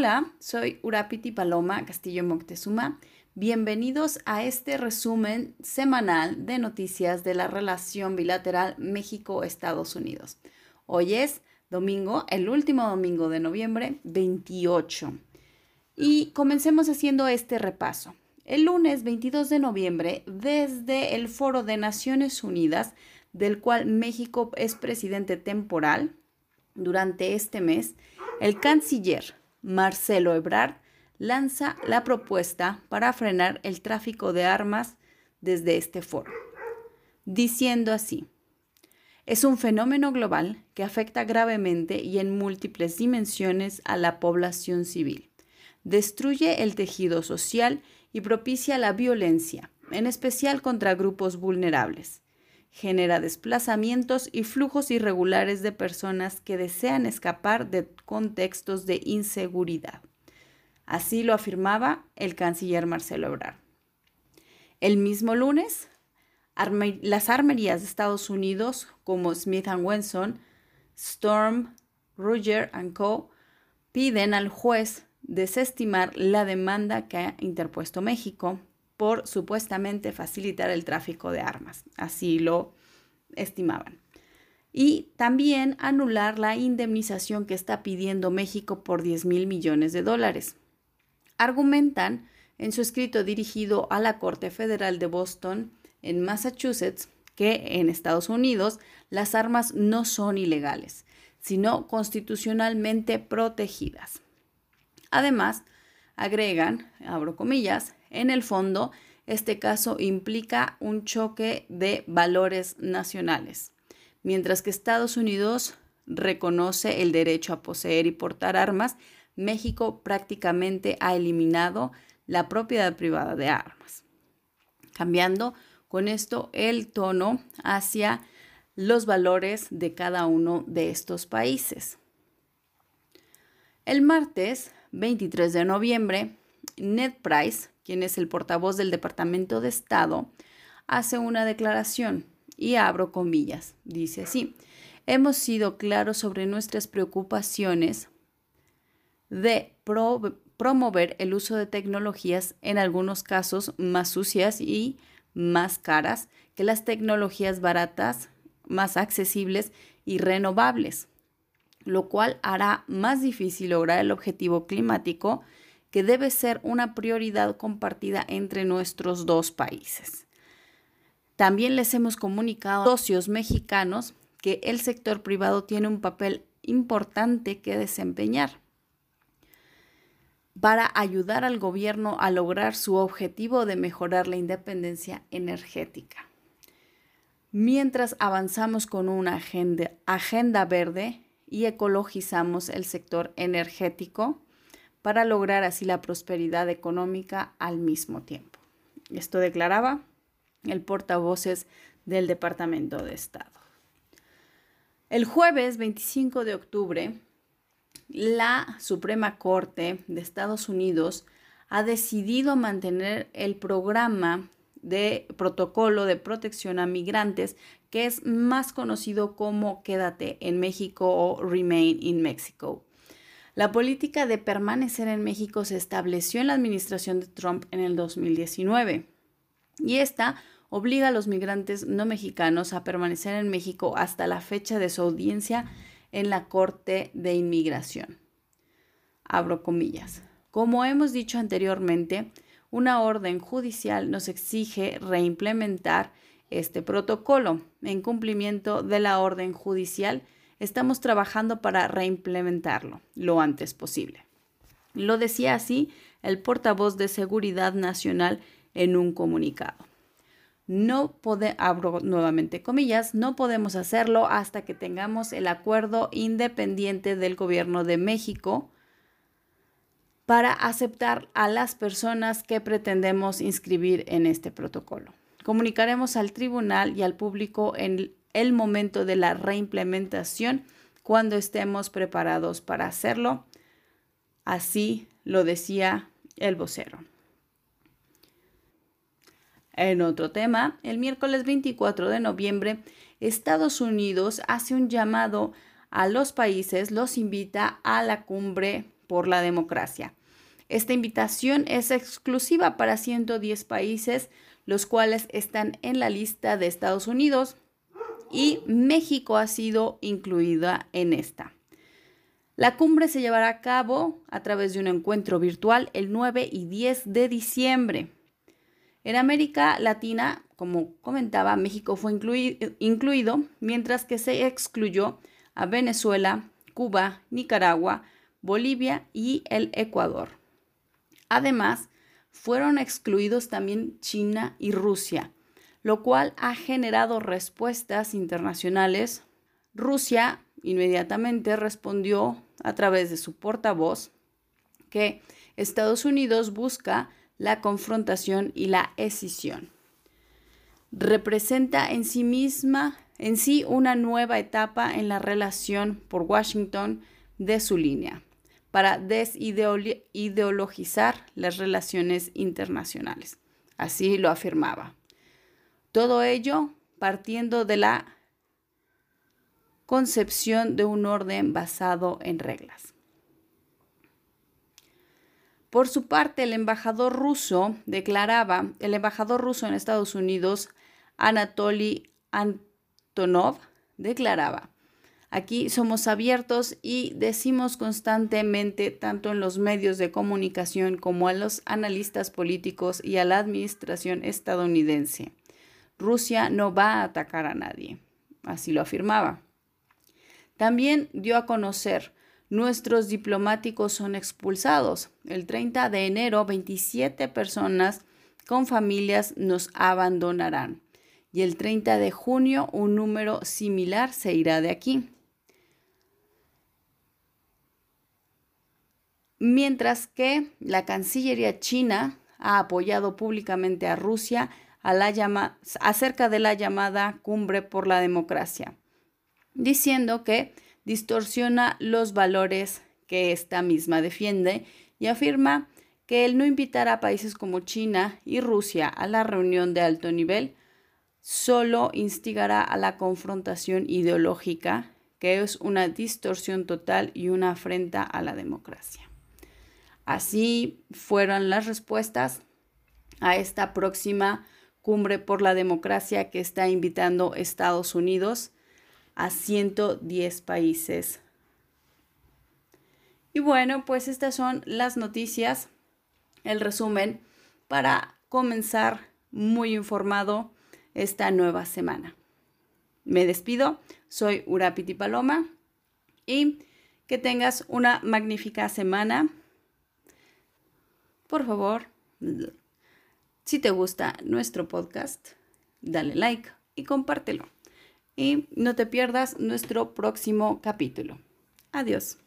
Hola, soy Urapiti Paloma Castillo Moctezuma. Bienvenidos a este resumen semanal de noticias de la relación bilateral México-Estados Unidos. Hoy es domingo, el último domingo de noviembre, 28. Y comencemos haciendo este repaso. El lunes 22 de noviembre, desde el Foro de Naciones Unidas, del cual México es presidente temporal durante este mes, el canciller Marcelo Ebrard lanza la propuesta para frenar el tráfico de armas desde este foro, diciendo así, es un fenómeno global que afecta gravemente y en múltiples dimensiones a la población civil. Destruye el tejido social y propicia la violencia, en especial contra grupos vulnerables. Genera desplazamientos y flujos irregulares de personas que desean escapar de contextos de inseguridad. Así lo afirmaba el canciller Marcelo Ebrard. El mismo lunes, las armerías de Estados Unidos como Smith Wesson, Storm, Ruger Co. piden al juez desestimar la demanda que ha interpuesto México por supuestamente facilitar el tráfico de armas. Así lo estimaban. Y también anular la indemnización que está pidiendo México por 10 mil millones de dólares argumentan en su escrito dirigido a la Corte Federal de Boston en Massachusetts que en Estados Unidos las armas no son ilegales, sino constitucionalmente protegidas. Además, agregan, abro comillas, en el fondo, este caso implica un choque de valores nacionales, mientras que Estados Unidos reconoce el derecho a poseer y portar armas México prácticamente ha eliminado la propiedad privada de armas, cambiando con esto el tono hacia los valores de cada uno de estos países. El martes 23 de noviembre, Ned Price, quien es el portavoz del Departamento de Estado, hace una declaración y abro comillas. Dice así, hemos sido claros sobre nuestras preocupaciones de promover el uso de tecnologías en algunos casos más sucias y más caras que las tecnologías baratas, más accesibles y renovables, lo cual hará más difícil lograr el objetivo climático que debe ser una prioridad compartida entre nuestros dos países. También les hemos comunicado a socios mexicanos que el sector privado tiene un papel importante que desempeñar para ayudar al gobierno a lograr su objetivo de mejorar la independencia energética. Mientras avanzamos con una agenda, agenda verde y ecologizamos el sector energético para lograr así la prosperidad económica al mismo tiempo. Esto declaraba el portavoces del Departamento de Estado. El jueves 25 de octubre, la Suprema Corte de Estados Unidos ha decidido mantener el programa de protocolo de protección a migrantes que es más conocido como Quédate en México o Remain in Mexico. La política de permanecer en México se estableció en la administración de Trump en el 2019 y esta obliga a los migrantes no mexicanos a permanecer en México hasta la fecha de su audiencia en la Corte de Inmigración. Abro comillas. Como hemos dicho anteriormente, una orden judicial nos exige reimplementar este protocolo. En cumplimiento de la orden judicial, estamos trabajando para reimplementarlo lo antes posible. Lo decía así el portavoz de Seguridad Nacional en un comunicado no podemos, abro nuevamente comillas, no podemos hacerlo hasta que tengamos el acuerdo independiente del gobierno de México para aceptar a las personas que pretendemos inscribir en este protocolo. Comunicaremos al tribunal y al público en el momento de la reimplementación cuando estemos preparados para hacerlo. Así lo decía el vocero. En otro tema, el miércoles 24 de noviembre, Estados Unidos hace un llamado a los países, los invita a la cumbre por la democracia. Esta invitación es exclusiva para 110 países, los cuales están en la lista de Estados Unidos y México ha sido incluida en esta. La cumbre se llevará a cabo a través de un encuentro virtual el 9 y 10 de diciembre. En América Latina, como comentaba, México fue incluido, mientras que se excluyó a Venezuela, Cuba, Nicaragua, Bolivia y el Ecuador. Además, fueron excluidos también China y Rusia, lo cual ha generado respuestas internacionales. Rusia inmediatamente respondió a través de su portavoz que Estados Unidos busca la confrontación y la escisión. Representa en sí misma, en sí, una nueva etapa en la relación por Washington de su línea para desideologizar las relaciones internacionales. Así lo afirmaba. Todo ello partiendo de la concepción de un orden basado en reglas. Por su parte, el embajador ruso declaraba, el embajador ruso en Estados Unidos, Anatoly Antonov, declaraba, aquí somos abiertos y decimos constantemente, tanto en los medios de comunicación como a los analistas políticos y a la administración estadounidense, Rusia no va a atacar a nadie. Así lo afirmaba. También dio a conocer nuestros diplomáticos son expulsados. El 30 de enero, 27 personas con familias nos abandonarán. Y el 30 de junio, un número similar se irá de aquí. Mientras que la Cancillería china ha apoyado públicamente a Rusia a la acerca de la llamada Cumbre por la Democracia, diciendo que distorsiona los valores que esta misma defiende y afirma que el no invitar a países como China y Rusia a la reunión de alto nivel solo instigará a la confrontación ideológica, que es una distorsión total y una afrenta a la democracia. Así fueron las respuestas a esta próxima cumbre por la democracia que está invitando Estados Unidos a 110 países. Y bueno, pues estas son las noticias, el resumen para comenzar muy informado esta nueva semana. Me despido, soy Urapiti Paloma y que tengas una magnífica semana. Por favor, si te gusta nuestro podcast, dale like y compártelo y no te pierdas nuestro próximo capítulo. Adiós.